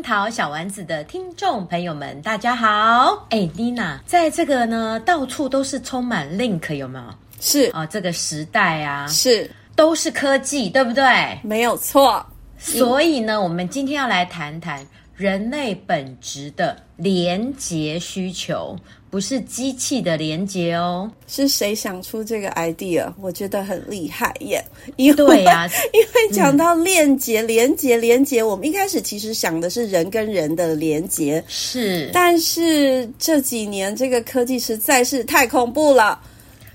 樱桃小丸子的听众朋友们，大家好。哎，妮娜，在这个呢，到处都是充满 link，有没有？是啊，这个时代啊，是都是科技，对不对？没有错。所以呢，我们今天要来谈谈人类本质的连接需求。不是机器的连接哦，是谁想出这个 idea？我觉得很厉害耶！因为对呀、啊，因为讲到链接、连接、连接，我们一开始其实想的是人跟人的连接，是。但是这几年这个科技实在是太恐怖了。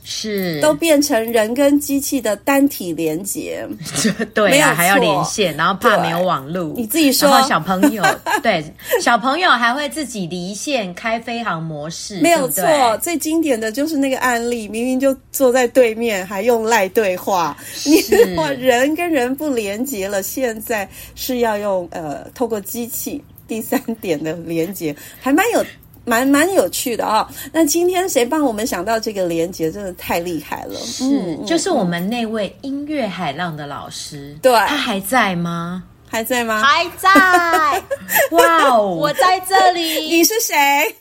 是，都变成人跟机器的单体连接，对啊，还要连线，然后怕没有网路。你自己说，然后小朋友 对小朋友还会自己离线开飞航模式，没有错。对对最经典的就是那个案例，明明就坐在对面，还用赖对话，你说人跟人不连接了，现在是要用呃，透过机器第三点的连接，还蛮有。蛮蛮有趣的啊、哦！那今天谁帮我们想到这个连接，真的太厉害了。是，嗯、就是我们那位音乐海浪的老师。对，他还在吗？还在吗？还在。哇哦，我在这里。你是谁？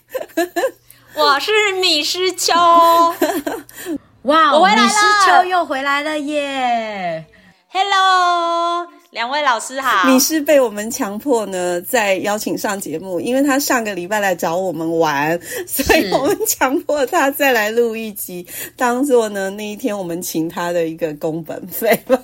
我是米诗秋。哇哦，我回来了。米诗秋又回来了耶！Hello。两位老师好，你是被我们强迫呢，在邀请上节目，因为他上个礼拜来找我们玩，所以我们强迫他再来录一集，当做呢那一天我们请他的一个工本费吧。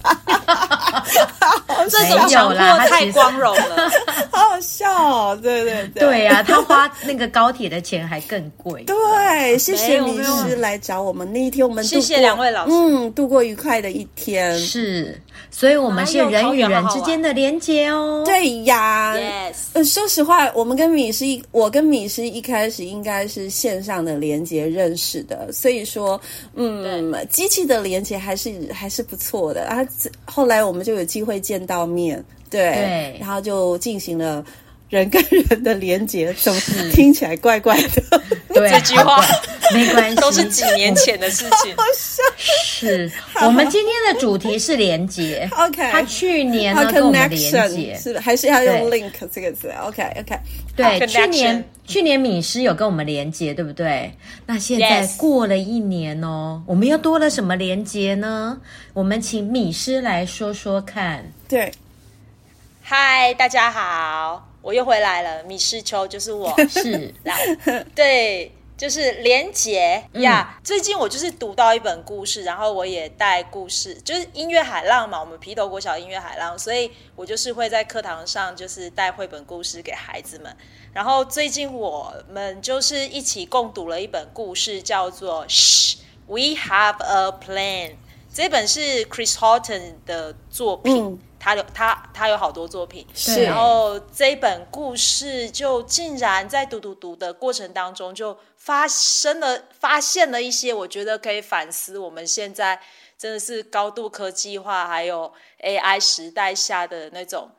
这种强迫太光荣了，好好笑哦！对对对，对呀、啊，他花那个高铁的钱还更贵。对，谢谢你是来找我们那一天，我们谢谢两位老师，嗯，度过愉快的一天。是，所以我们是人与人之间的连接哦，对呀。Yes，呃，说实话，我们跟米是一，我跟米是一开始应该是线上的连接认识的，所以说，嗯，机器的连接还是还是不错的。啊。后来我们就有机会见到面，对，对，然后就进行了人跟人的连接，怎么听起来怪怪的？对，这句话没关系，都是几年前的事情。是我们今天的主题是连接，OK。他去年呢跟我们连接，是还是要用 link 这个字？OK OK。对，去年去年米师有跟我们连接，对不对？那现在过了一年哦，我们又多了什么连接呢？我们请米师来说说看。对，嗨，大家好。我又回来了，米诗秋就是我，是，对，就是连结呀。Yeah, 最近我就是读到一本故事，然后我也带故事，就是音乐海浪嘛，我们皮头国小音乐海浪，所以我就是会在课堂上就是带绘本故事给孩子们。然后最近我们就是一起共读了一本故事，叫做《Shh, We Have a Plan》，这本是 Chris Horton 的作品。嗯他有他他有好多作品，是，然后这一本故事就竟然在读读读的过程当中，就发生了发现了一些，我觉得可以反思我们现在真的是高度科技化还有 AI 时代下的那种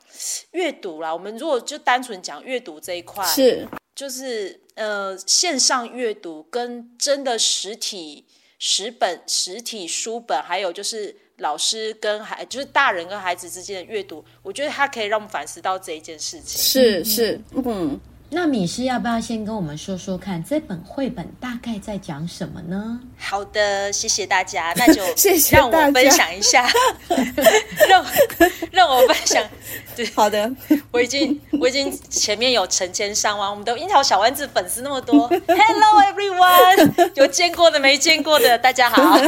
阅读啦。我们如果就单纯讲阅读这一块，是。就是呃线上阅读跟真的实体实本实体书本，还有就是老师跟孩就是大人跟孩子之间的阅读，我觉得它可以让我们反思到这一件事情。是是，嗯。那米师要不要先跟我们说说看，这本绘本大概在讲什么呢？好的，谢谢大家。那就 让我分享一下，让让我分享。对，好的，我已经我已经前面有成千上万，我们的樱桃小丸子粉丝那么多。Hello everyone，有见过的没见过的，大家好。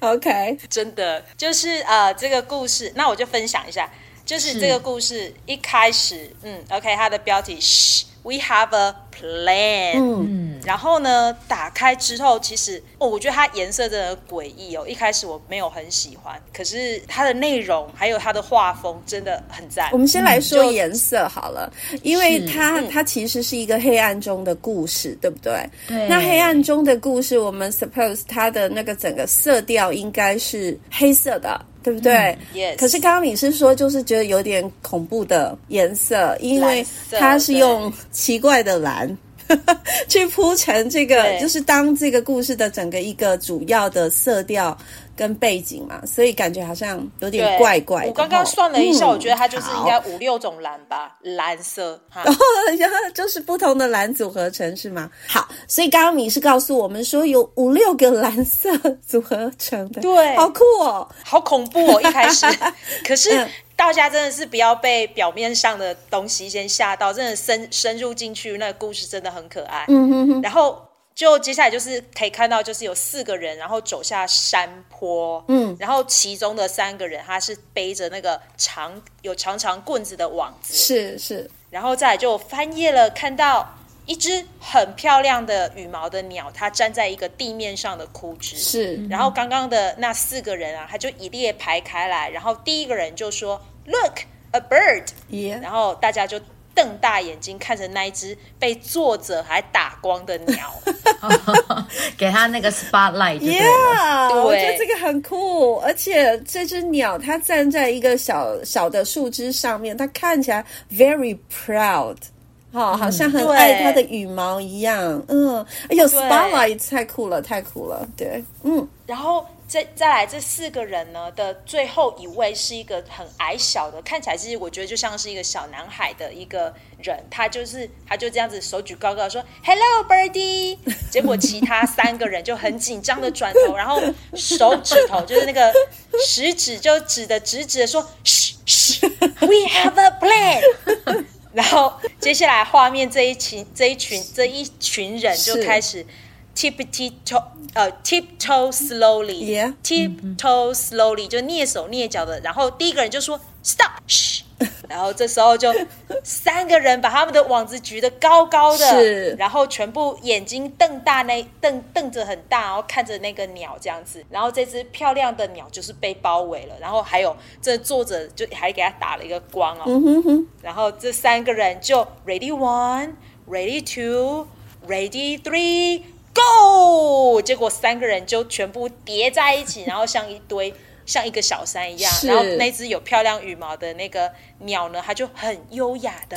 OK，真的就是呃这个故事，那我就分享一下。就是这个故事一开始，嗯，OK，它的标题是 We have a plan，嗯，然后呢，打开之后，其实哦，我觉得它颜色真的诡异哦，一开始我没有很喜欢，可是它的内容还有它的画风真的很赞。我们先来说颜色好了，因为它它其实是一个黑暗中的故事，对不对？对。那黑暗中的故事，我们 suppose 它的那个整个色调应该是黑色的。对不对？嗯，yes. 可是刚刚你是说，就是觉得有点恐怖的颜色，因为它是用奇怪的蓝 去铺成这个，就是当这个故事的整个一个主要的色调。跟背景嘛，所以感觉好像有点怪怪的。我刚刚算了一下，嗯、我觉得它就是应该五六种蓝吧，蓝色。然后就是不同的蓝组合成是吗？好，所以刚刚你是告诉我们说有五六个蓝色组合成的，对，好酷哦，好恐怖哦，一开始。可是大家真的是不要被表面上的东西先吓到，真的深深入进去，那个故事真的很可爱。嗯哼哼，然后。就接下来就是可以看到，就是有四个人，然后走下山坡，嗯，然后其中的三个人他是背着那个长有长长棍子的网子，是是，然后再来就翻页了，看到一只很漂亮的羽毛的鸟，它站在一个地面上的枯枝，是，然后刚刚的那四个人啊，他就一列排开来，然后第一个人就说 “Look a bird”，Yeah. 然后大家就。瞪大眼睛看着那一只被作者还打光的鸟，给他那个 spotlight 对。Yeah, 对，我觉得这个很酷，而且这只鸟它站在一个小小的树枝上面，它看起来 very proud，好，好像很爱它的羽毛一样。嗯，哎呦，spotlight 太酷了，太酷了。对，嗯，然后。再再来这四个人呢的最后一位是一个很矮小的，看起来其实我觉得就像是一个小男孩的一个人，他就是他就这样子手举高高说 “Hello, Birdie”，结果其他三个人就很紧张的转头，然后手指头就是那个食指就指的直直的说“嘘嘘 We have a plan”，然后接下来画面这一群这一群这一群人就开始。Tiptoe，呃，tiptoe slowly，tiptoe slowly，就蹑手蹑脚的。然后第一个人就说 “stop”，嘘。然后这时候就三个人把他们的网子举得高高的，然后全部眼睛瞪大，那瞪瞪着很大，然后看着那个鸟这样子。然后这只漂亮的鸟就是被包围了。然后还有这作者就还给他打了一个光哦。嗯哼哼。然后这三个人就 ready one，ready two，ready three。Go！结果三个人就全部叠在一起，然后像一堆，像一个小山一样。然后那只有漂亮羽毛的那个鸟呢，它就很优雅的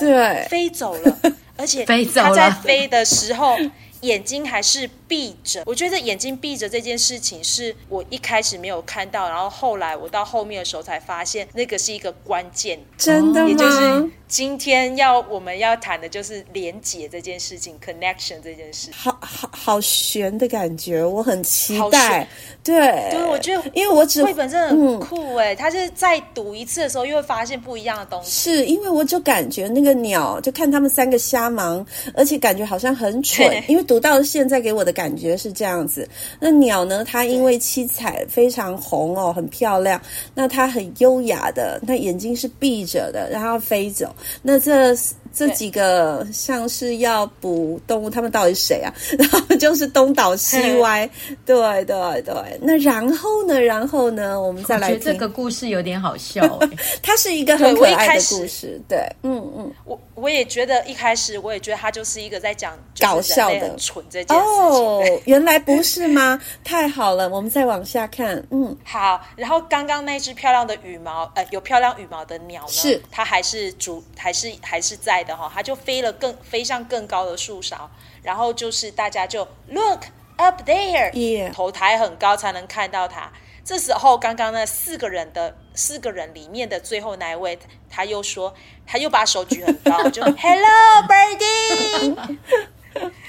飞走了，而且 它在飞的时候。眼睛还是闭着，我觉得眼睛闭着这件事情是我一开始没有看到，然后后来我到后面的时候才发现，那个是一个关键。真的吗？也就是今天要我们要谈的就是连结这件事情，connection 这件事。好好好悬的感觉，我很期待。对，对，我觉得，因为我只绘本真的很酷哎，他、嗯、是再读一次的时候又会发现不一样的东西。是因为我就感觉那个鸟，就看他们三个瞎忙，而且感觉好像很蠢，因为读到现在给我的感感觉是这样子。那鸟呢，它因为七彩非常红哦，很漂亮，那它很优雅的，那眼睛是闭着的，然后飞走。那这。这几个像是要捕动物，他们到底是谁啊？然后就是东倒西歪，对对对。那然后呢？然后呢？我们再来听。我觉得这个故事有点好笑，它是一个很可爱的故事。对，嗯嗯。我我也觉得一开始我也觉得它就是一个在讲搞笑的蠢这件事情。哦，原来不是吗？太好了，我们再往下看。嗯，好。然后刚刚那只漂亮的羽毛，呃，有漂亮羽毛的鸟呢？是它还是主，还是还是在。快的哈，他就飞了更飞向更高的树梢，然后就是大家就 look up there，Yeah. 头抬很高才能看到他。这时候刚刚那四个人的四个人里面的最后那一位，他又说，他又把手举很高，就 Hello Birdie。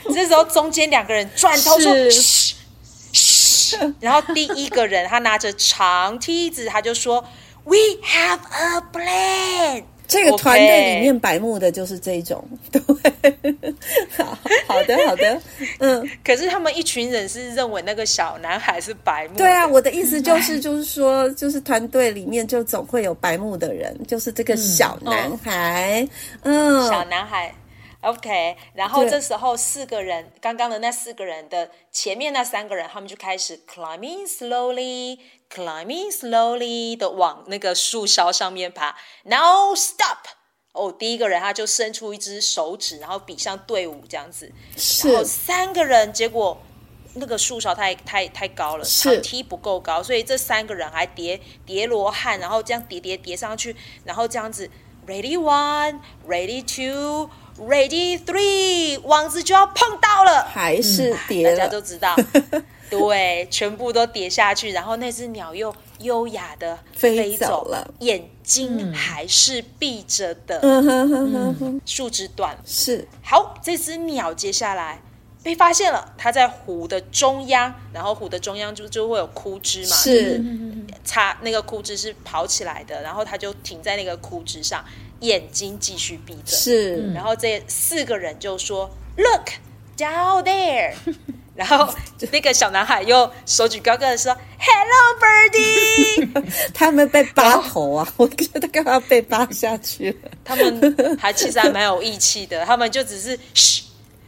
这时候中间两个人转头说嘘嘘，然后第一个人他拿着长梯子，他就说 We have a plan。这个团队里面白目的就是这种，对，好好的 好的，嗯。可是他们一群人是认为那个小男孩是白目。对啊，我的意思就是就是说，就是团队里面就总会有白目的人，就是这个小男孩，嗯，嗯。小男孩。OK，然后这时候四个人，刚刚的那四个人的前面那三个人，他们就开始 climbing slowly，climbing slowly 的往那个树梢上面爬。Now stop！哦，第一个人他就伸出一只手指，然后比上队伍这样子。是。然后三个人，结果那个树梢太太太高了，长梯不够高，所以这三个人还叠叠罗汉，然后这样叠叠叠上去，然后这样子，ready one，ready two。Ready three，网子就要碰到了，还是跌了？大家都知道，对，全部都跌下去。然后那只鸟又优雅的飞走了，眼睛还是闭着的。嗯哼哼哼哼，树枝断了。是，好，这只鸟接下来被发现了，它在湖的中央，然后湖的中央就就会有枯枝嘛，是，它那个枯枝是跑起来的，然后它就停在那个枯枝上。眼睛继续闭着，是，然后这四个人就说：“Look down there。”然后那个小男孩又手举高高的说：“Hello, birdie。”他们被扒头啊！我觉得干嘛被扒下去了？他们还其实还蛮有义气的，他们就只是嘘，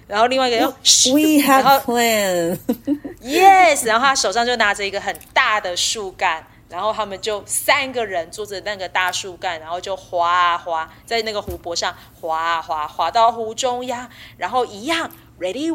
然后另外一个又 嘘，We have plan。Yes，然后他手上就拿着一个很大的树干。然后他们就三个人坐着那个大树干，然后就滑啊滑，在那个湖泊上滑啊滑，滑到湖中央，然后一样，ready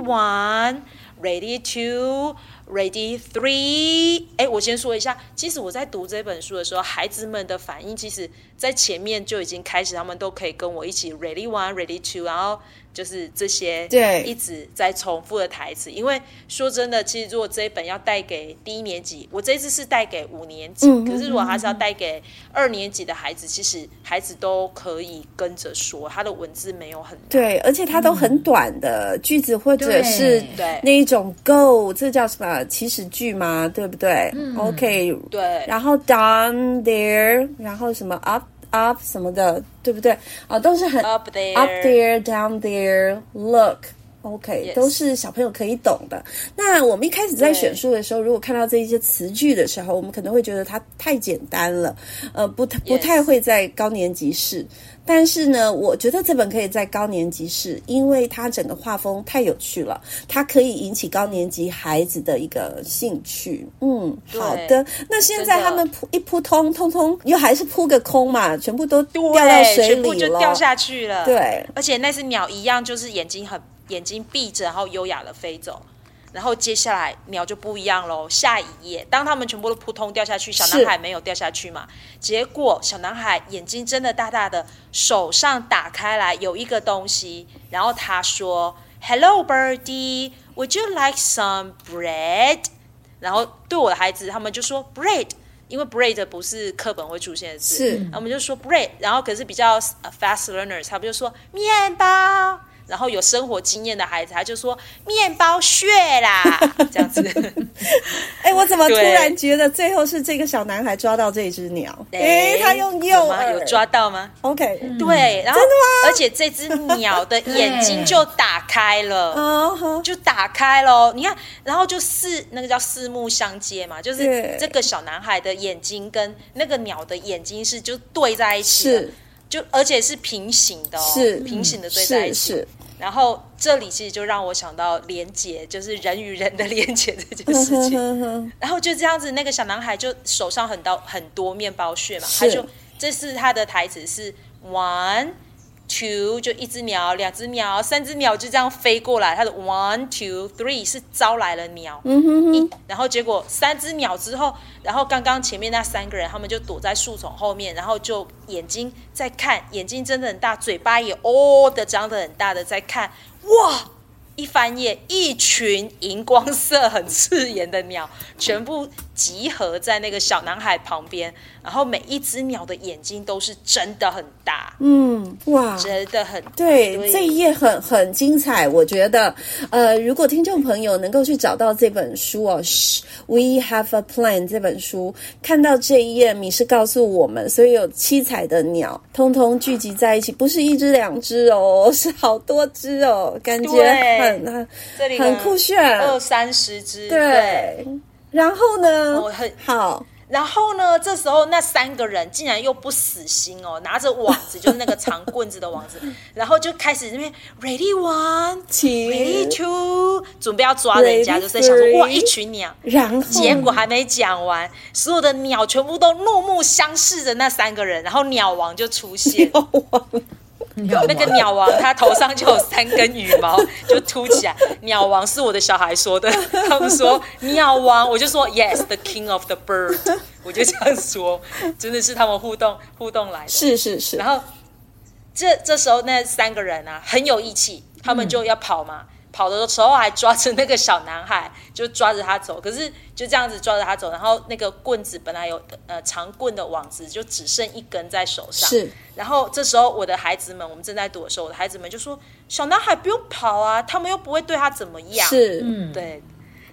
Ready two，ready three。哎，我先说一下，其实我在读这本书的时候，孩子们的反应，其实在前面就已经开始，他们都可以跟我一起 ready one，ready two，然后。就是这些对。一直在重复的台词，因为说真的，其实如果这一本要带给低年级，我这次是带给五年级，嗯、可是如果他是要带给二年级的孩子，其实孩子都可以跟着说，他的文字没有很对，而且他都很短的句子，或者是那一种 go，这叫什么？祈使句吗？对不对？嗯，OK，对，然后 down there，然后什么？up。Up 什么的，对不对？啊，都是很 up there, up there, down there, look, OK，Yes. 都是小朋友可以懂的。那我们一开始在选书的时候，如果看到这一些词句的时候，我们可能会觉得它太简单了，呃，不太不太会在高年级试。但是呢，我觉得这本可以在高年级试，因为它整个画风太有趣了，它可以引起高年级孩子的一个兴趣。嗯，好的。那现在他们扑一扑通通通，又还是扑个空嘛，全部都掉到水里了，全部就掉下去了。对，而且那只鸟一样，就是眼睛很眼睛闭着，然后优雅的飞走。然后接下来鸟就不一样喽。下一页，当他们全部都扑通掉下去，小男孩没有掉下去嘛？是结果小男孩眼睛睁得大大的，手上打开来有一个东西，然后他说：“Hello, birdie, would you like some bread？” 然后对我的孩子，他们就说 “bread”，因为 “bread” 不是课本会出现的字，是，我们就说 “bread”。然后可是比较 fast learners，他们就说面包。然后有生活经验的孩子，他就说面包屑啦，这样子。哎，我怎么突然觉得最后是这个小男孩抓到这只鸟？哎，他用右耳有抓到吗？OK，对，然后真的吗？而且这只鸟的 眼睛就打开了，就打开了。你看，然后就四那个叫四目相接嘛，就是这个小男孩的眼睛跟那个鸟的眼睛是就对在一起的，就而且是平行的哦，是平行的对在一起。然后这里其实就让我想到连结，就是人与人的连结这件事情。然后就这样子，那个小男孩就手上很多很多面包屑嘛，他就这是他的台词是 one two 就一只鸟，两只鸟，三只鸟就这样飞过来。它的 one two three 是招来了鸟，嗯哼哼，然后结果三只鸟之后，然后刚刚前面那三个人他们就躲在树丛后面，然后就眼睛在看，眼睛睁得很大，嘴巴也哦的张得很大的在看，哇！一翻页，一群荧光色很刺眼的鸟，全部集合在那个小男孩旁边。然后每一只鸟的眼睛都是真的很大，嗯，哇，真的很大对，对。这一页很很精彩，我觉得，呃，如果听众朋友能够去找到这本书哦，We Have a Plan 这本书，看到这一页，米是告诉我们，所以有七彩的鸟，通通聚集在一起，不是一只两只哦，是好多只哦，感觉很很酷炫，二三十只，对。对然后呢？我很好。然后呢？这时候那三个人竟然又不死心哦，拿着网子，就是那个长棍子的网子，然后就开始那边 ready one，ready two，准备要抓人家，就是在想说哇，一群鸟。然后结果还没讲完，所有的鸟全部都怒目相视着那三个人，然后鸟王就出现。那个鸟王，他头上就有三根羽毛，就凸起来。鸟王是我的小孩说的，他们说鸟王，我就说 Yes，the king of the bird，我就这样说，真的是他们互动互动来的。是是是。然后这这时候那三个人啊很有义气，他们就要跑嘛。嗯跑的时候还抓着那个小男孩，就抓着他走。可是就这样子抓着他走，然后那个棍子本来有呃长棍的网子就只剩一根在手上。是。然后这时候我的孩子们，我们正在躲的时候，我的孩子们就说：“小男孩不用跑啊，他们又不会对他怎么样。”是，嗯，对。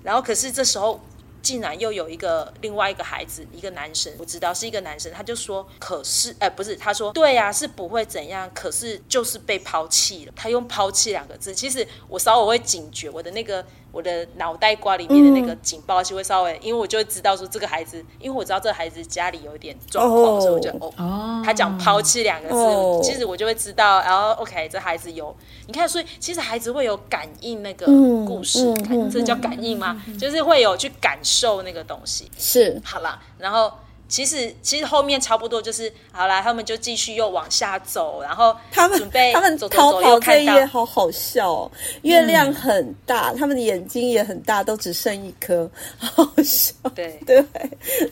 然后可是这时候。竟然又有一个另外一个孩子，一个男生，我知道是一个男生，他就说：“可是，哎、不是，他说对呀、啊，是不会怎样，可是就是被抛弃了。”他用“抛弃”两个字，其实我稍微会警觉我的那个。我的脑袋瓜里面的那个警报器会稍微，因为我就会知道说这个孩子，因为我知道这个孩子家里有一点状况，oh. 所以我就哦，他讲抛弃两个字，oh. 其实我就会知道，然后 OK，这孩子有，你看，所以其实孩子会有感应那个故事，嗯嗯、这叫感应吗？嗯、就是会有去感受那个东西，是好了，然后。其实，其实后面差不多就是好了，他们就继续又往下走，然后他们准备他们走逃跑这一页好好笑哦，月亮很大，嗯，他们的眼睛也很大，都只剩一颗，好笑。对对，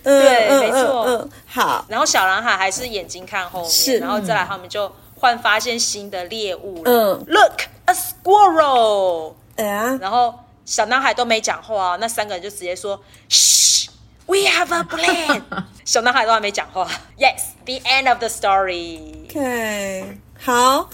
嗯，对，嗯，没错，嗯，好。然后小男孩还是眼睛看后面，是，然后再来他们就换发现新的猎物了。嗯，Look a squirrel。哎呀，然后小男孩都没讲话，那三个人就直接说，嘘。We have a plan。小男孩都还没讲话。Yes，the end of the story。OK，好。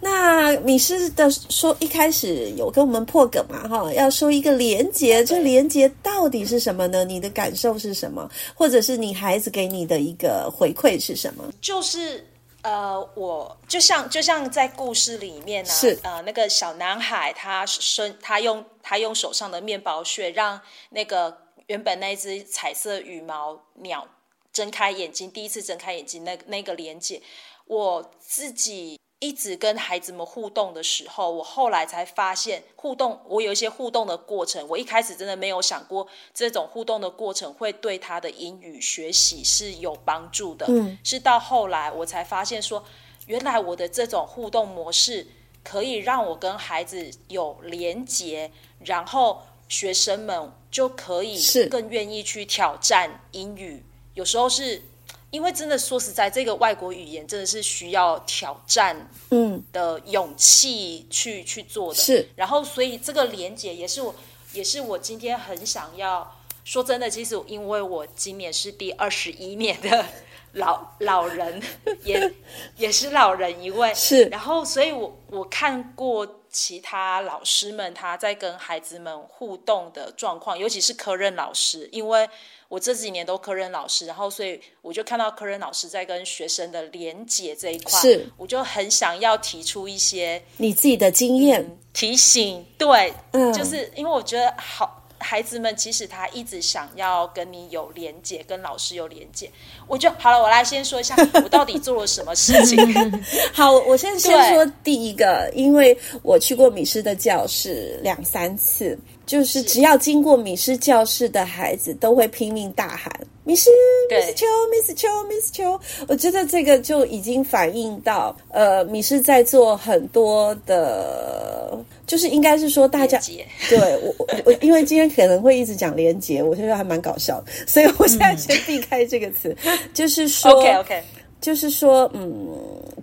那米氏的说一开始有跟我们破梗嘛？哈，要说一个连结，这连结到底是什么呢？你的感受是什么？或者是你孩子给你的一个回馈是什么？就是呃，我就像就像在故事里面呢、啊，是呃，那个小男孩他伸他用他用手上的面包屑让那个。原本那只彩色羽毛鸟睁开眼睛，第一次睁开眼睛，那那个连接，我自己一直跟孩子们互动的时候，我后来才发现，互动我有一些互动的过程，我一开始真的没有想过这种互动的过程会对他的英语学习是有帮助的。嗯，是到后来我才发现说，原来我的这种互动模式可以让我跟孩子有连接，然后。学生们就可以更愿意去挑战英语。有时候是因为真的说实在，这个外国语言真的是需要挑战嗯的勇气去去做的。是，然后所以这个连接也是我也是我今天很想要说真的。其实因为我今年是第二十一年的老老人，也也是老人一位。是，然后所以我我看过。其他老师们他在跟孩子们互动的状况，尤其是科任老师，因为我这几年都科任老师，然后所以我就看到科任老师在跟学生的连结这一块，是我就很想要提出一些你自己的经验、嗯、提醒，对，嗯，就是因为我觉得好。孩子们其实他一直想要跟你有连接，跟老师有连接。我就好了，我来先说一下 我到底做了什么事情。好，我先先说第一个，因为我去过米师的教室两三次，就是只要经过米师教室的孩子都会拼命大喊米斯，Miss 秋，Miss 秋，Miss 秋，我觉得这个就已经反映到，呃，米斯在做很多的，就是应该是说大家，对我我因为今天可能会一直讲连结，我觉得还蛮搞笑的，所以我现在先避开这个词，嗯、就是说，OK OK，就是说，嗯，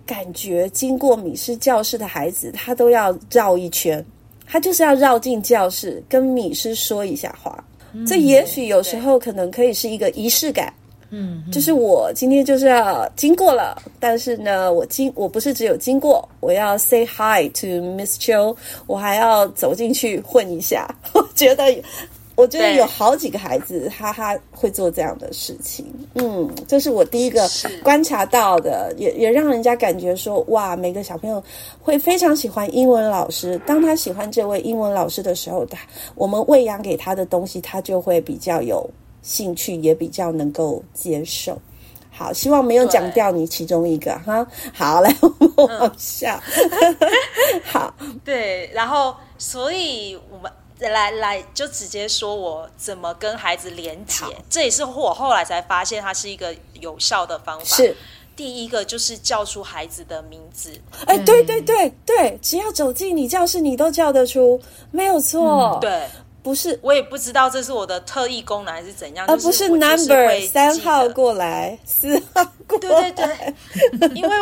感觉经过米斯教室的孩子，他都要绕一圈，他就是要绕进教室跟米斯说一下话。这也许有时候可能可以是一个仪式感，嗯，就是我今天就是要经过了，但是呢，我经我不是只有经过，我要 say hi to Miss 秋，我还要走进去混一下，我觉得。我觉得有好几个孩子，哈哈会做这样的事情。嗯，这是我第一个观察到的，也也让人家感觉说，哇，每个小朋友会非常喜欢英文老师。当他喜欢这位英文老师的时候，他我们喂养给他的东西，他就会比较有兴趣，也比较能够接受。好，希望没有讲掉你其中一个哈。好，来我们往下。嗯、好，对，然后所以我们。来来，就直接说我怎么跟孩子连接，这也是我后来才发现它是一个有效的方法。是，第一个就是叫出孩子的名字。哎，对对对对，只要走进你教室，你都叫得出，没有错。嗯、对。不是，我也不知道这是我的特异功能还是怎样，而不是 number 三号过来，四号过来。对对对，因为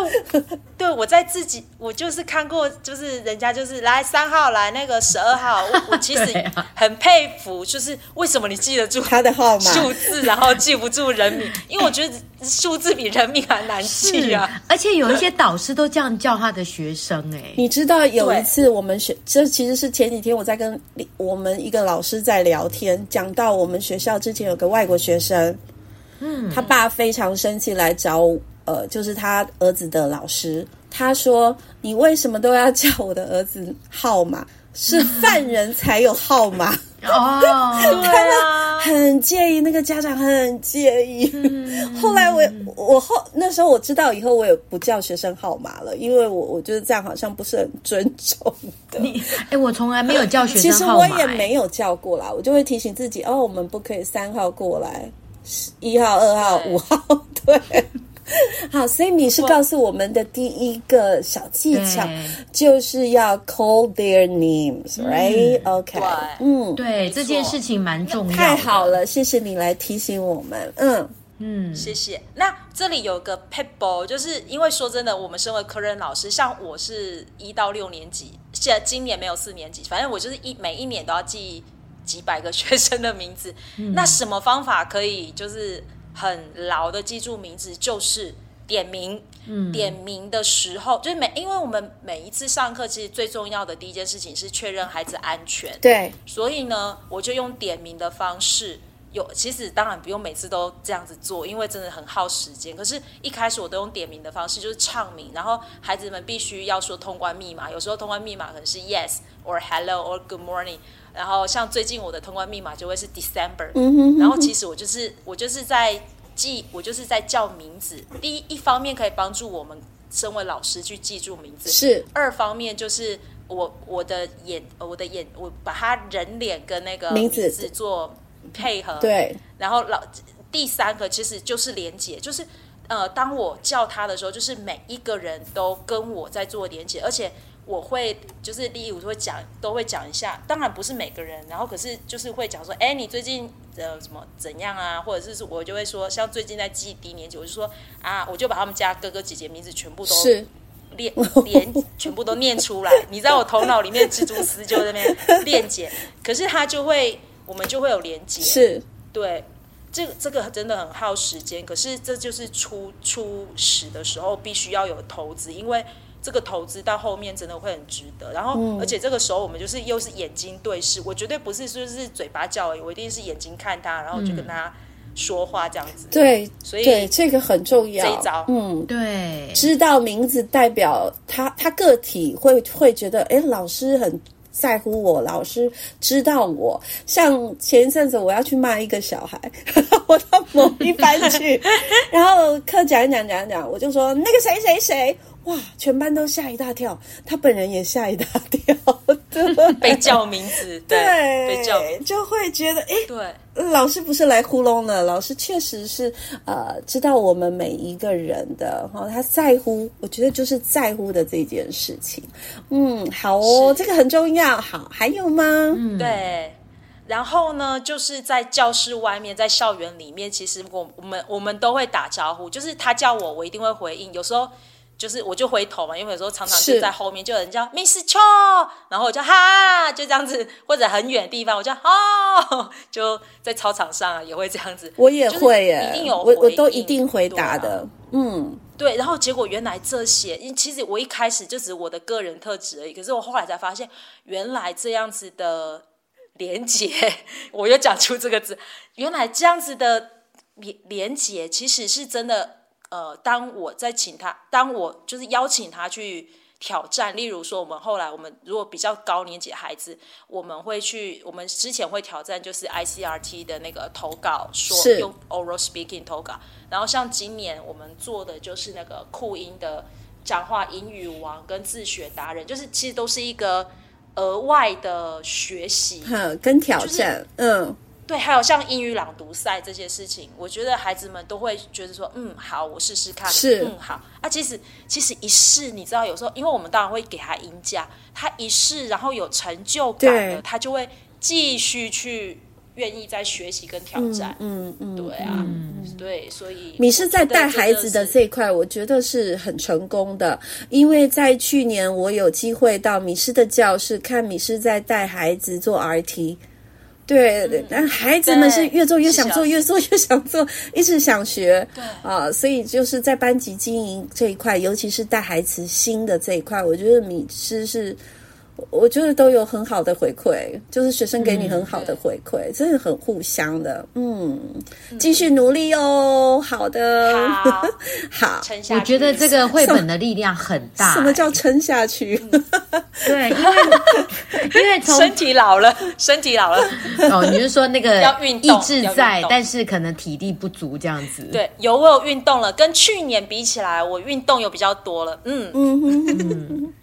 对我在自己，我就是看过，就是人家就是来三号来那个十二号，我我其实 很佩服，就是为什么你记得住他的号码。数字，然后记不住人名，因为我觉得数字比人名还难记啊。而且有一些导师都这样叫他的学生哎、欸，你知道有一次我们学，这其实是前几天我在跟我们一个老师在聊天，讲到我们学校之前有个外国学生，嗯，他爸非常生气来找，呃，就是他儿子的老师，他说：“你为什么都要叫我的儿子号码？是犯人才有号码。”哦，对啊，很介意，那个家长很介意。嗯、后来我我后那时候我知道以后，我也不叫学生号码了，因为我我觉得这样好像不是很尊重的。你哎，我从来没有叫学 生号码，其实我也没有叫过啦，我就会提醒自己哦，我们不可以三号过来，一号、二号、五号，对。好，所以你是告诉我们的第一个小技巧就是要 call their names，right？OK，嗯，对，这件事情蛮重要。太好了，谢谢你来提醒我们。嗯嗯，谢谢。那这里有个 pebble，就是因为说真的，我们身为科任老师，像我是一到六年级，现在今年没有四年级，反正我就是一每一年都要记几百个学生的名字。嗯、那什么方法可以就是？很牢的记住名字，就是点名。嗯，点名的时候，就是每，因为我们每一次上课，其实最重要的第一件事情是确认孩子安全。对，所以呢，我就用点名的方式。有，其实当然不用每次都这样子做，因为真的很耗时间。可是，一开始我都用点名的方式，就是唱名，然后孩子们必须要说通关密码。有时候通关密码可能是 yes or hello or good morning。然后像最近我的通关密码就会是 December，嗯哼哼哼，然后其实我就是我就是在记，我就是在叫名字。第一一方面可以帮助我们身为老师去记住名字，是二方面就是我我的眼我的眼我把他人脸跟那个名字做配合，对。然后老第三个其实就是连结，就是呃当我叫他的时候，就是每一个人都跟我在做连结，而且。我会就是第一，我会讲，都会讲一下。当然不是每个人，然后可是就是会讲说，哎，你最近呃什么怎样啊？或者是我就会说，像最近在记低年级，我就说啊，我就把他们家哥哥姐姐名字全部都连连全部都念出来。你在我头脑里面蜘蛛丝就在那边链接，可是他就会，我们就会有连接。是，对，这个这个真的很耗时间。可是这就是初初始的时候必须要有投资，因为。这个投资到后面真的会很值得，然后、嗯、而且这个时候我们就是又是眼睛对视，我绝对不是就是嘴巴叫而已，我一定是眼睛看他，然后就跟他说话这样子。对，所以对这个很重要。这一招，嗯，对，知道名字代表他他个体会会觉得，哎，老师很在乎我，老师知道我。像前一阵子我要去骂一个小孩。我到某一班去，然后课讲一讲讲一讲，我就说那个谁谁谁。哇！全班都吓一大跳，他本人也吓一大跳，对，被叫名字，对，对被叫就会觉得，哎，对，老师不是来糊弄的，老师确实是呃，知道我们每一个人的哈，他在乎，我觉得就是在乎的这件事情。嗯，好哦，这个很重要。好，还有吗？嗯，对。然后呢，就是在教室外面，在校园里面，其实我我们我们都会打招呼，就是他叫我，我一定会回应。有时候。就是我就回头嘛，因为有时候常常就在后面，就有人叫 Miss Cho，然后我就哈，就这样子，或者很远的地方，我就哦，就在操场上也会这样子。我也会耶，一定有我我都一定回答的。啊、嗯，对。然后结果原来这些，因其实我一开始就只是我的个人特质而已，可是我后来才发现，原来这样子的连结，我又讲出这个字，原来这样子的连连接其实是真的。呃，当我在请他，当我就是邀请他去挑战，例如说，我们后来我们如果比较高年级的孩子，我们会去，我们之前会挑战就是 ICRT 的那个投稿，说用 oral speaking 投稿，然后像今年我们做的就是那个酷音的讲话英语王跟自学达人，就是其实都是一个额外的学习，跟挑战，就是、嗯。对，还有像英语朗读赛这些事情，我觉得孩子们都会觉得说，嗯，好，我试试看，是，嗯，好。啊，其实其实一试，你知道，有时候，因为我们当然会给他赢价，他一试，然后有成就感了，他就会继续去愿意再学习跟挑战。嗯嗯，对啊，嗯、对，所以你是在带孩子的这一块，我觉得是很成功的，因为在去年我有机会到米师的教室看米师在带孩子做 RT。对对，但孩子们是越做越想做，越做越想做，一直想学。对啊，所以就是在班级经营这一块，尤其是带孩子新的这一块，我觉得米芝是。我觉得都有很好的回馈，就是学生给你很好的回馈，嗯、真的很互相的。嗯，继续努力哦。好的，好，好，撑下去。我觉得这个绘本的力量很大。什么叫撑下去？嗯、对，因为因为从身体老了，身体老了。哦，你是说那个要运动，意志在，但是可能体力不足这样子。对，有我有运动了，跟去年比起来，我运动有比较多了。嗯嗯嗯。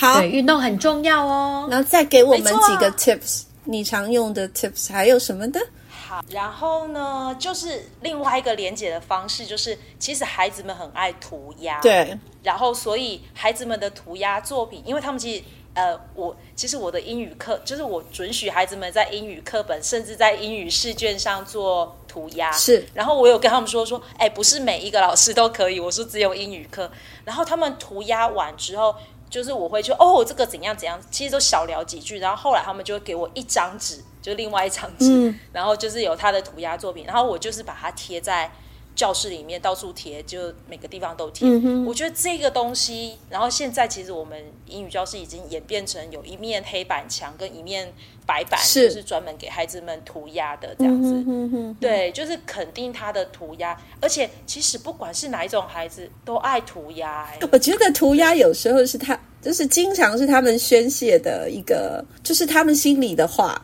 好，对，运动很重要哦。然后再给我们几个 tips，你常用的 tips 还有什么的？好，然后呢，就是另外一个连接的方式，就是其实孩子们很爱涂鸦，对。然后，所以孩子们的涂鸦作品，因为他们其实，呃，我其实我的英语课，就是我准许孩子们在英语课本，甚至在英语试卷上做涂鸦。是。然后我有跟他们说说，哎，不是每一个老师都可以，我说只有英语课。然后他们涂鸦完之后。就是我会去哦，这个怎样怎样，其实都小聊几句，然后后来他们就会给我一张纸，就另外一张纸，嗯、然后就是有他的涂鸦作品，然后我就是把它贴在教室里面，到处贴，就每个地方都贴。嗯、我觉得这个东西，然后现在其实我们英语教室已经演变成有一面黑板墙跟一面白板，是就是专门给孩子们涂鸦的这样子。嗯、哼哼对，就是肯定他的涂鸦，而且其实不管是哪一种孩子都爱涂鸦、欸。我觉得涂鸦有时候是他。就是经常是他们宣泄的一个，就是他们心里的话。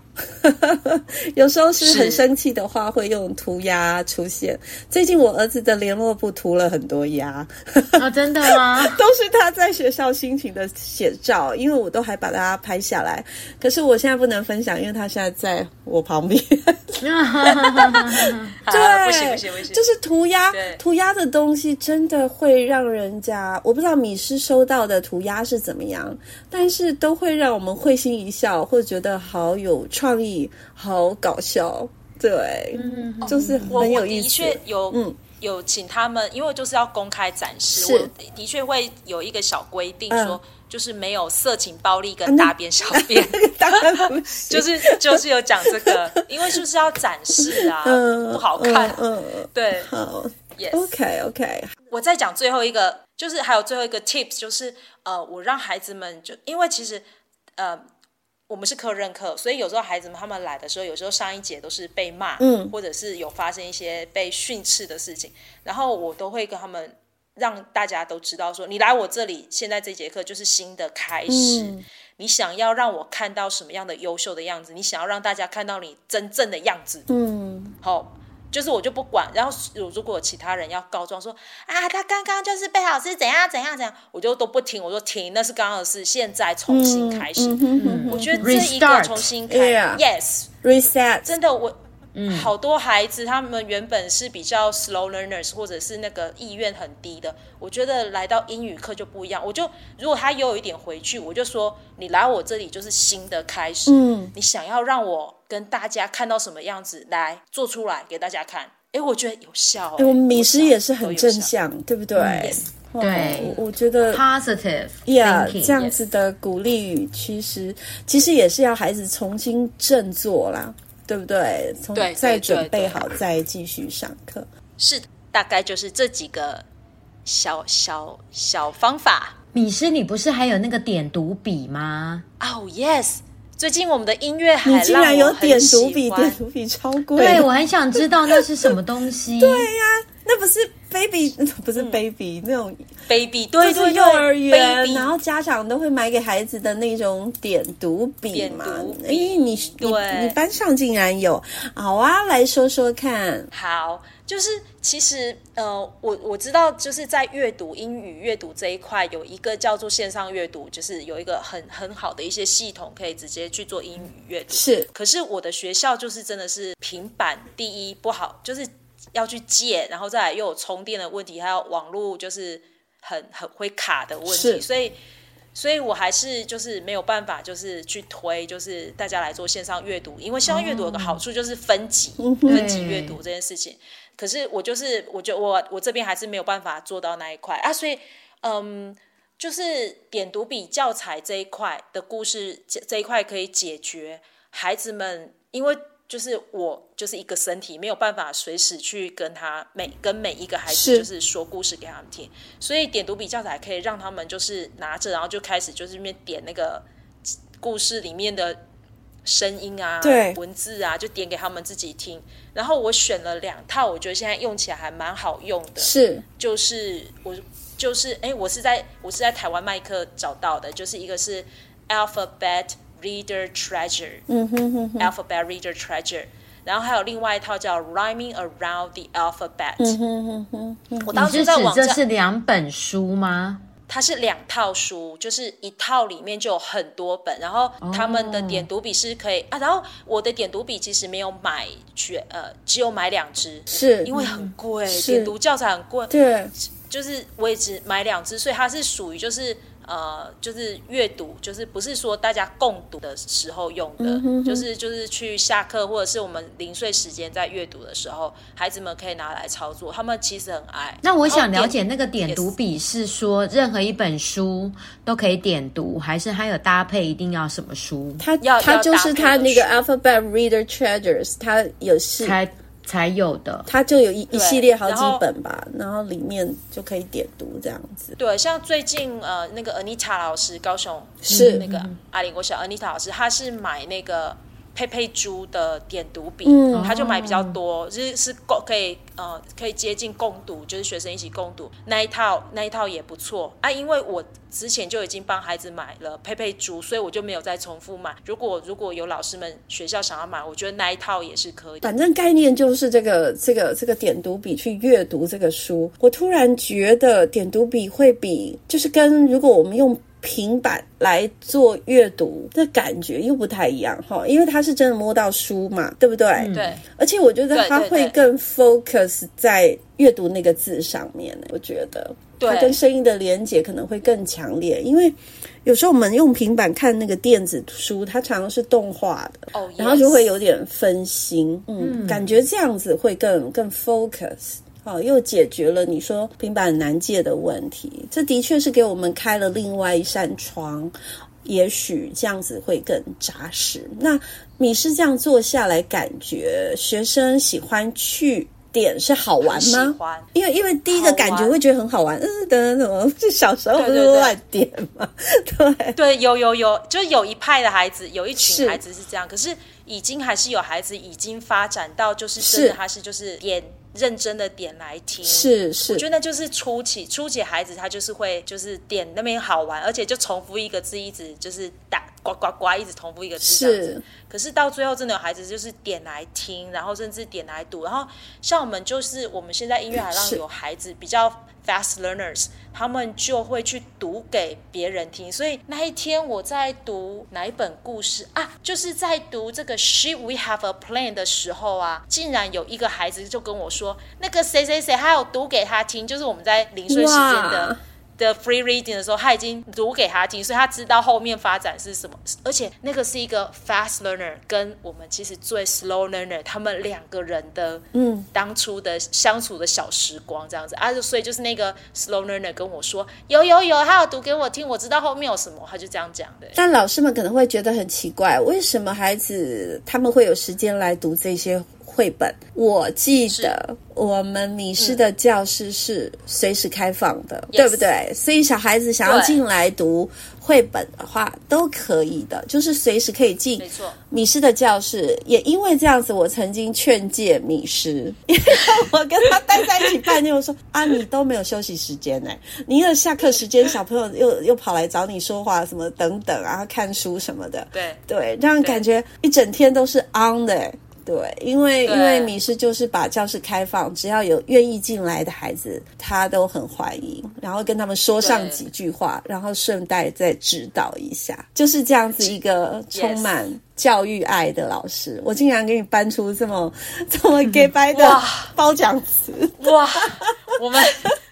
有时候是很生气的话，会用涂鸦出现。最近我儿子的联络簿涂了很多鸦。啊、哦，真的吗？都是他在学校心情的写照，因为我都还把它拍下来。可是我现在不能分享，因为他现在在我旁边。对，不行不行不行，就是涂鸦，涂鸦的东西真的会让人家，我不知道米师收到的涂鸦是怎么样，但是都会让我们会心一笑，或者觉得好有创意，好搞笑，对，嗯、就是很有意思。我，我的确有，嗯，有请他们，因为就是要公开展示，我的确会有一个小规定说，嗯、就是没有色情、暴力跟大便、小便，嗯、就是就是有讲这个，因为就是要展示啊，嗯、不好看，对，好。Yes，OK OK。我再讲最后一个，就是还有最后一个 tips，就是呃，我让孩子们就因为其实呃。我们是课任课，所以有时候孩子们他们来的时候，有时候上一节都是被骂，嗯，或者是有发生一些被训斥的事情，然后我都会跟他们让大家都知道说，你来我这里，现在这节课就是新的开始。嗯，你想要让我看到什么样的优秀的样子？你想要让大家看到你真正的样子？嗯，好，就是我就不管。然后如果其他人要告状说啊，他刚刚就是被老师怎样怎样怎样，我就都不听，我说停，那是刚刚的事，现在重新开始。嗯、我觉得这一个重新开，yes，reset，真的我。嗯，好多孩子他们原本是比较 slow learners，或者是那个意愿很低的。我觉得来到英语课就不一样。我就如果他有一点回去，我就说你来我这里就是新的开始。嗯，你想要让我跟大家看到什么样子，来做出来给大家看。哎，我觉得有效。哎，我们米师也是很正向，对不对？对，我觉得 positive，yeah，这样子的鼓励语，其实其实也是要孩子重新振作啦。对不对？从再准备好，再继续上课。是，大概就是这几个小小小方法。米师，你不是还有那个点读笔吗？哦、oh,，yes！最近我们的音乐海浪，你竟然有点读笔，点读笔超贵。对，我很想知道那是什么东西。对呀、啊，那不是。Baby 不是 baby、嗯、那种 baby，对，就是幼儿园，然后家长都会买给孩子的那种点读笔嘛。哎，你你你班上竟然有，好啊，来说说看。好，就是其实呃，我我知道，就是在阅读英语阅读这一块，有一个叫做线上阅读，就是有一个很很好的一些系统，可以直接去做英语阅读。是，可是我的学校就是真的是平板第一不好，就是。要去借，然后再来又有充电的问题，还有网络就是很很会卡的问题，所以，所以我还是就是没有办法，就是去推，就是大家来做线上阅读，因为线上阅读有个好处就是分级，哦、分级阅读这件事情。嗯、可是我就是，我觉得我我这边还是没有办法做到那一块。啊，所以，嗯，就是点读笔教材这一块的故事，这这一块可以解决孩子们，因为。就是我就是一个身体，没有办法随时去跟他每跟每一个孩子就是说故事给他们听，所以点读笔教材可以让他们就是拿着，然后就开始就是那边点那个故事里面的声音啊，对，文字啊，就点给他们自己听。然后我选了两套，我觉得现在用起来还蛮好用的，是就是我就是哎，我是在我是在台湾麦克找到的，就是一个是 Alphabet。Reader Treasure，嗯哼哼哼，Alphabet Reader Treasure，然后还有另外一套叫 Rhyming Around the Alphabet。嗯哼哼哼，我当时在网上，这是两本书吗？它是两套书，就是一套里面就有很多本，然后他们的点读笔是可以、哦、啊。然后我的点读笔其实没有买全，呃，只有买两支，是因为很贵，点读教材很贵。对，就是我也只买两支，所以它是属于就是。呃，就是阅读，就是不是说大家共读的时候用的，嗯、哼哼就是就是去下课或者是我们零碎时间在阅读的时候，孩子们可以拿来操作。他们其实很爱。那我想了解，那个点读笔是说任何一本书都可以点读，还是还有搭配一定要什么书？它要它就是它那个 Alphabet Reader Treasures，它有是。才有的，它就有一一系列好几本吧，然后，然后里面就可以点读这样子。对，像最近呃那个 Anita 老师，高雄是那个阿里国小 Anita 老师，他是买那个。佩佩猪的点读笔，嗯，他就买比较多，就是是共可以呃可以接近共读，就是学生一起共读那一套那一套也不错啊。因为我之前就已经帮孩子买了佩佩猪，所以我就没有再重复买。如果如果有老师们学校想要买，我觉得那一套也是可以。反正概念就是这个这个这个点读笔去阅读这个书。我突然觉得点读笔会比就是跟如果我们用。平板来做阅读的感觉又不太一样哈，因为它是真的摸到书嘛，对不对？嗯、对。而且我觉得它会更 focus 在阅读那个字上面。我觉得它跟声音的连接可能会更强烈，因为有时候我们用平板看那个电子书，它常常是动画的，oh. 然后就会有点分心。嗯，嗯感觉这样子会更更 focus。好，又解决了你说平板难借的问题，这的确是给我们开了另外一扇窗，也许这样子会更扎实。那你是这样做下来，感觉学生喜欢去点是好玩吗？喜欢，因为因为第一个感觉会觉得很好玩，嗯，等等什么？就小时候不是乱点嘛，对对，有有有，就有一派的孩子，有一群孩子是这样，是可是已经还是有孩子已经发展到就是真的他是就是点。认真的点来听。是是，我觉得那就是初期，初期孩子他就是会就是点那边好玩，而且就重复一个字，一直就是打呱呱呱，一直重复一个字这样子。是。可是到最后，真的有孩子就是点来听，然后甚至点来读，然后像我们就是我们现在音乐海浪有孩子比较 fast learners，他们就会去读给别人听。所以那一天我在读哪一本故事啊？就是在读这个 Sheep We Have a Plan 的时候啊，竟然有一个孩子就跟我说，那个谁谁谁还有读给他听，就是我们在零碎时间的。的 free reading 的时候，他已经读给他听，所以他知道后面发展是什么。而且那个是一个 fast learner，跟我们其实最 slow learner，他们两个人的嗯当初的相处的小时光这样子、嗯、啊，所以就是那个 slow learner 跟我说有有有，他有读给我听，我知道后面有什么，他就这样讲的。但老师们可能会觉得很奇怪，为什么孩子他们会有时间来读这些？绘本，我记得我们米师的教室是随时开放的，嗯、对不对？所以小孩子想要进来读绘本的话，都可以的，就是随时可以进。没错，米师的教室。也因为这样子，我曾经劝诫米师，因 为我跟他待在一起半天，我说啊，你都没有休息时间呢，你有下课时间，小朋友又又跑来找你说话什么等等，然后看书什么的，对。对，让人感觉一整天都是 on 的。对，因为因为米氏就是把教室开放，只要有愿意进来的孩子，他都很欢迎，然后跟他们说上几句话，然后顺带再指导一下，就是这样子一个充满教育爱的老师。我竟然给你搬出这么这么给白的褒奖词，哇！我们。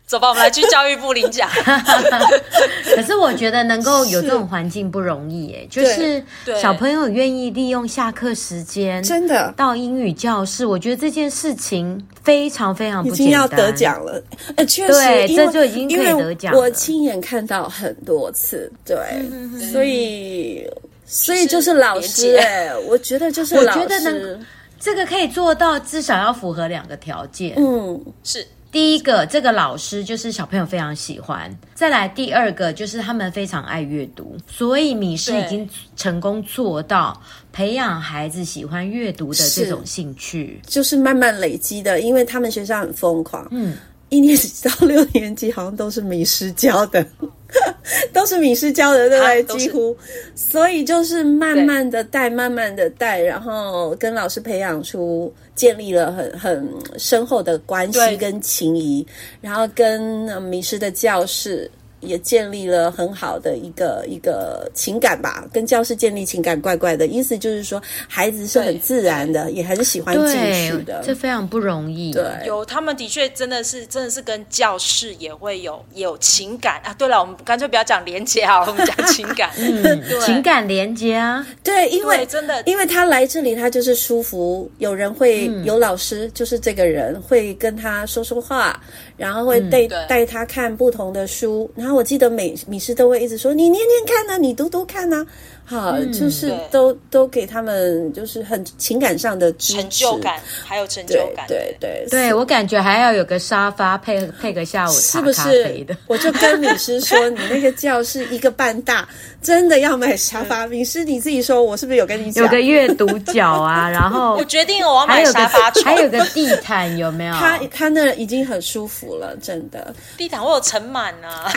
走吧，我们来去教育部领奖。可是我觉得能够有这种环境不容易耶，就是小朋友愿意利用下课时间，真的。到英语教室，我觉得这件事情非常非常不简单。已经要得奖了，呃，确实，对，这就已经可以得奖了。我亲眼看到很多次，对，嗯、所以所以就是老师，哎，我觉得就是老师，我觉得能这个可以做到，至少要符合两个条件，嗯，是。第一个，这个老师就是小朋友非常喜欢。再来，第二个就是他们非常爱阅读，所以米氏已经成功做到培养孩子喜欢阅读的这种兴趣，就是慢慢累积的。因为他们学校很疯狂，嗯，一年级到六年级好像都是米师教的。都是米师教的，对不对？几乎，所以就是慢慢的带，慢慢的带，然后跟老师培养出，建立了很很深厚的关系跟情谊，然后跟米师的教室。也建立了很好的一个一个情感吧，跟教室建立情感怪怪的，意思就是说孩子是很自然的，也很喜欢进去的，这非常不容易。对，有他们的确真的是真的是跟教室也会有有情感。啊。对了，我们干脆不要讲连接啊，我们讲情感，嗯，对。情感连接啊。对，因为真的，因为他来这里，他就是舒服，有人会、嗯、有老师，就是这个人会跟他说说话，然后会带、嗯、带他看不同的书，然后。我记得每米师都会一直说：“你念念看呢、你读读看呢、”好，嗯、就是都都给他们就是很情感上的成就感，还有成就感。对对对，对我感觉还要有个沙发配配个下午茶咖啡的。是不是？我就跟米师说，你那个教室一个半大，真的要买沙发。米师你自己说，我是不是有跟你讲？有个阅读角啊，然后我决定了，我要买沙发还有个地毯，有没有？他他那已经很舒服了，真的。地毯我有盛满啊，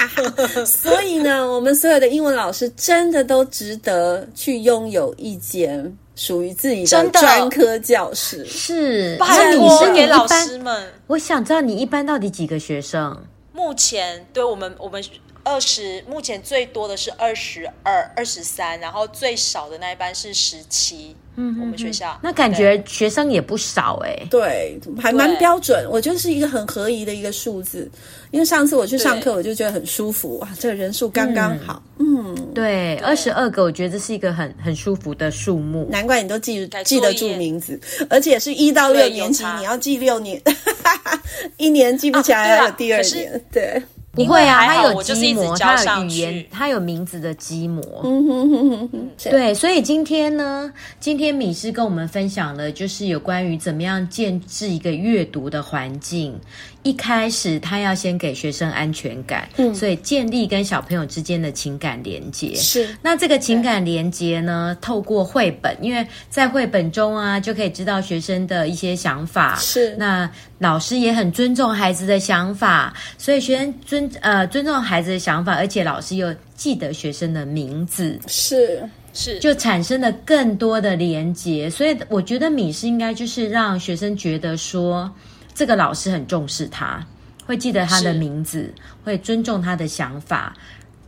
所以呢，我们所有的英文老师真的都值得。去拥有一间属于自己的专科教室，是。拜托给老师们？我想知道你一般到底几个学生？目前对我们，我们二十，目前最多的是二十二、二十三，然后最少的那一班是十七。嗯，我们学校。那感觉学生也不少哎、欸，对，还蛮标准，我觉得是一个很合宜的一个数字。因为上次我去上课，我就觉得很舒服哇，这个人数刚刚好。嗯，嗯对，二十二个，我觉得这是一个很很舒服的数目。难怪你都记记得住名字，而且是一到六年级，你要记六年，一年记不起来，还有第二年，对。不会啊，它有积模，它有语言，它有名字的积模。嗯哼哼哼哼。对，所以今天呢，今天米师跟我们分享了，就是有关于怎么样建置一个阅读的环境。一开始，他要先给学生安全感，嗯，所以建立跟小朋友之间的情感连接。是，那这个情感连接呢，透过绘本，因为在绘本中啊，就可以知道学生的一些想法。是，那老师也很尊重孩子的想法，所以学生尊呃尊重孩子的想法，而且老师又记得学生的名字。是是，就产生了更多的连结。所以我觉得米是应该就是让学生觉得说。这个老师很重视他，会记得他的名字，会尊重他的想法。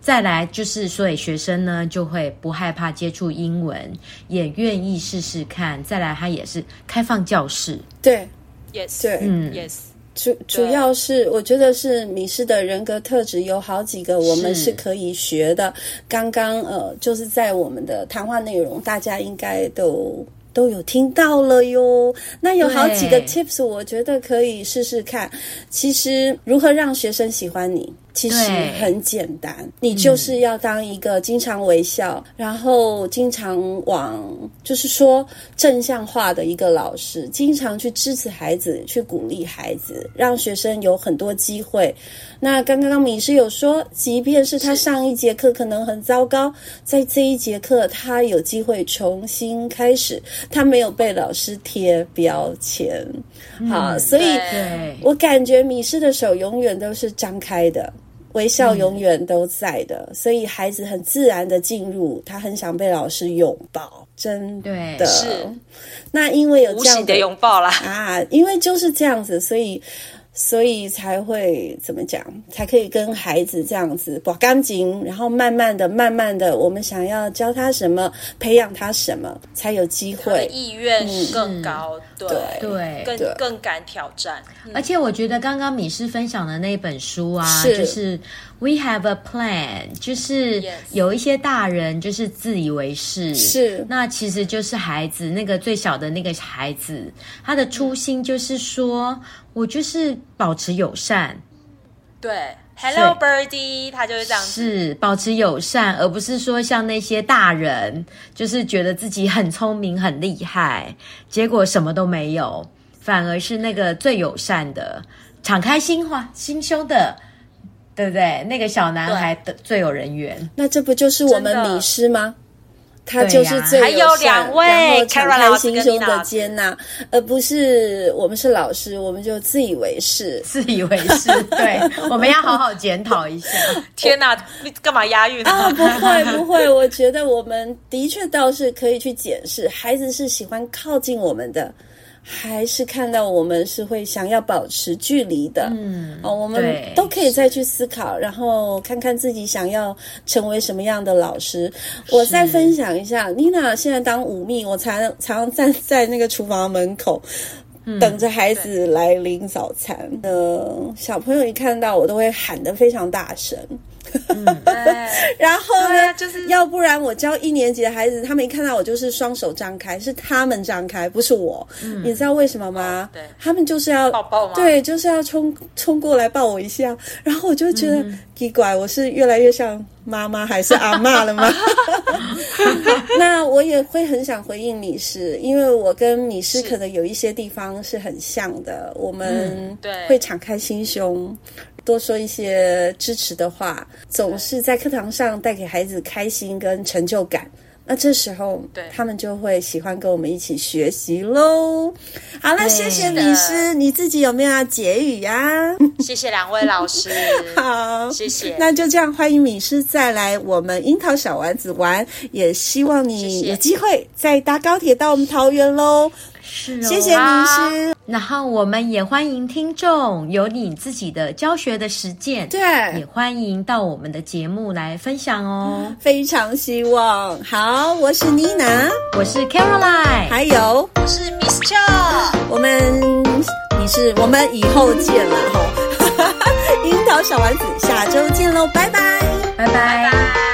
再来就是，所以学生呢就会不害怕接触英文，也愿意试试看。再来，他也是开放教室。对，yes，对，嗯，yes。主主要是我觉得是米氏的人格特质有好几个，我们是可以学的。刚刚呃，就是在我们的谈话内容，大家应该都。都有听到了哟，那有好几个 tips，我觉得可以试试看。其实如何让学生喜欢你？其实很简单，你就是要当一个经常微笑，嗯、然后经常往就是说正向化的一个老师，经常去支持孩子，去鼓励孩子，让学生有很多机会。那刚刚米师有说，即便是他上一节课可能很糟糕，在这一节课他有机会重新开始，他没有被老师贴标签。好，嗯、所以我感觉米师的手永远都是张开的。微笑永远都在的，嗯，所以孩子很自然的进入，他很想被老师拥抱，真的是。那因为有这样的拥抱啦啊，因为就是这样子，所以。所以才会怎么讲，才可以跟孩子这样子把干净，然后慢慢的、慢慢的，我们想要教他什么，培养他什么，才有机会。意愿更高，嗯、对对，更更敢挑战。而且我觉得刚刚米师分享的那本书啊，是就是 We have a plan，就是有一些大人就是自以为是，是。那其实就是孩子那个最小的那个孩子，他的初心就是说。我就是保持友善，对，Hello Birdie，他就是这样子，是保持友善，而不是说像那些大人，就是觉得自己很聪明、很厉害，结果什么都没有，反而是那个最友善的、敞开心怀、心胸的，对不对？那个小男孩的最有人缘，那这不就是我们米师吗？他就是最有善，然后敞开心胸的接纳，而不是我们是老师，我们就自以为是，自以为是。对，我们要好好检讨一下。天哪，你干嘛押韵啊？不会不会，我觉得我们的确倒是可以去检视，孩子是喜欢靠近我们的。还是看到我们是会想要保持距离的，嗯，哦，我们都可以再去思考，然后看看自己想要成为什么样的老师。我再分享一下，妮娜现在当五秘，我常常常站在那个厨房门口，嗯，等着孩子来领早餐。呃，小朋友一看到我都会喊得非常大声。嗯、然后呢、啊，就是要不然我教一年级的孩子，他们一看到我就是双手张开，是他们张开，不是我。嗯、你知道为什么吗？对，他们就是要抱抱吗？对，就是要冲冲过来抱我一下。然后我就觉得奇怪，我是越来越像妈妈还是阿妈了吗？那我也会很想回应米师，因为我跟米师可能有一些地方是很像的。我们对会敞开心胸。多说一些支持的话，总是在课堂上带给孩子开心跟成就感。那这时候，对他们就会喜欢跟我们一起学习喽。好了，谢谢米师，你自己有没有要结语呀？谢谢两位老师，好，谢谢。那就这样，欢迎米师再来我们樱桃小丸子玩，也希望你有机会再搭高铁到我们桃园喽。是哦，谢谢米师。然后我们也欢迎听众有你自己的教学的实践，对，也欢迎到我们的节目来分享哦。非常希望。好，我是妮娜，我是 Caroline，还有我是 Miss Cho。我们你是我们以后见了哈，樱桃小丸子下周见喽，拜拜，拜拜。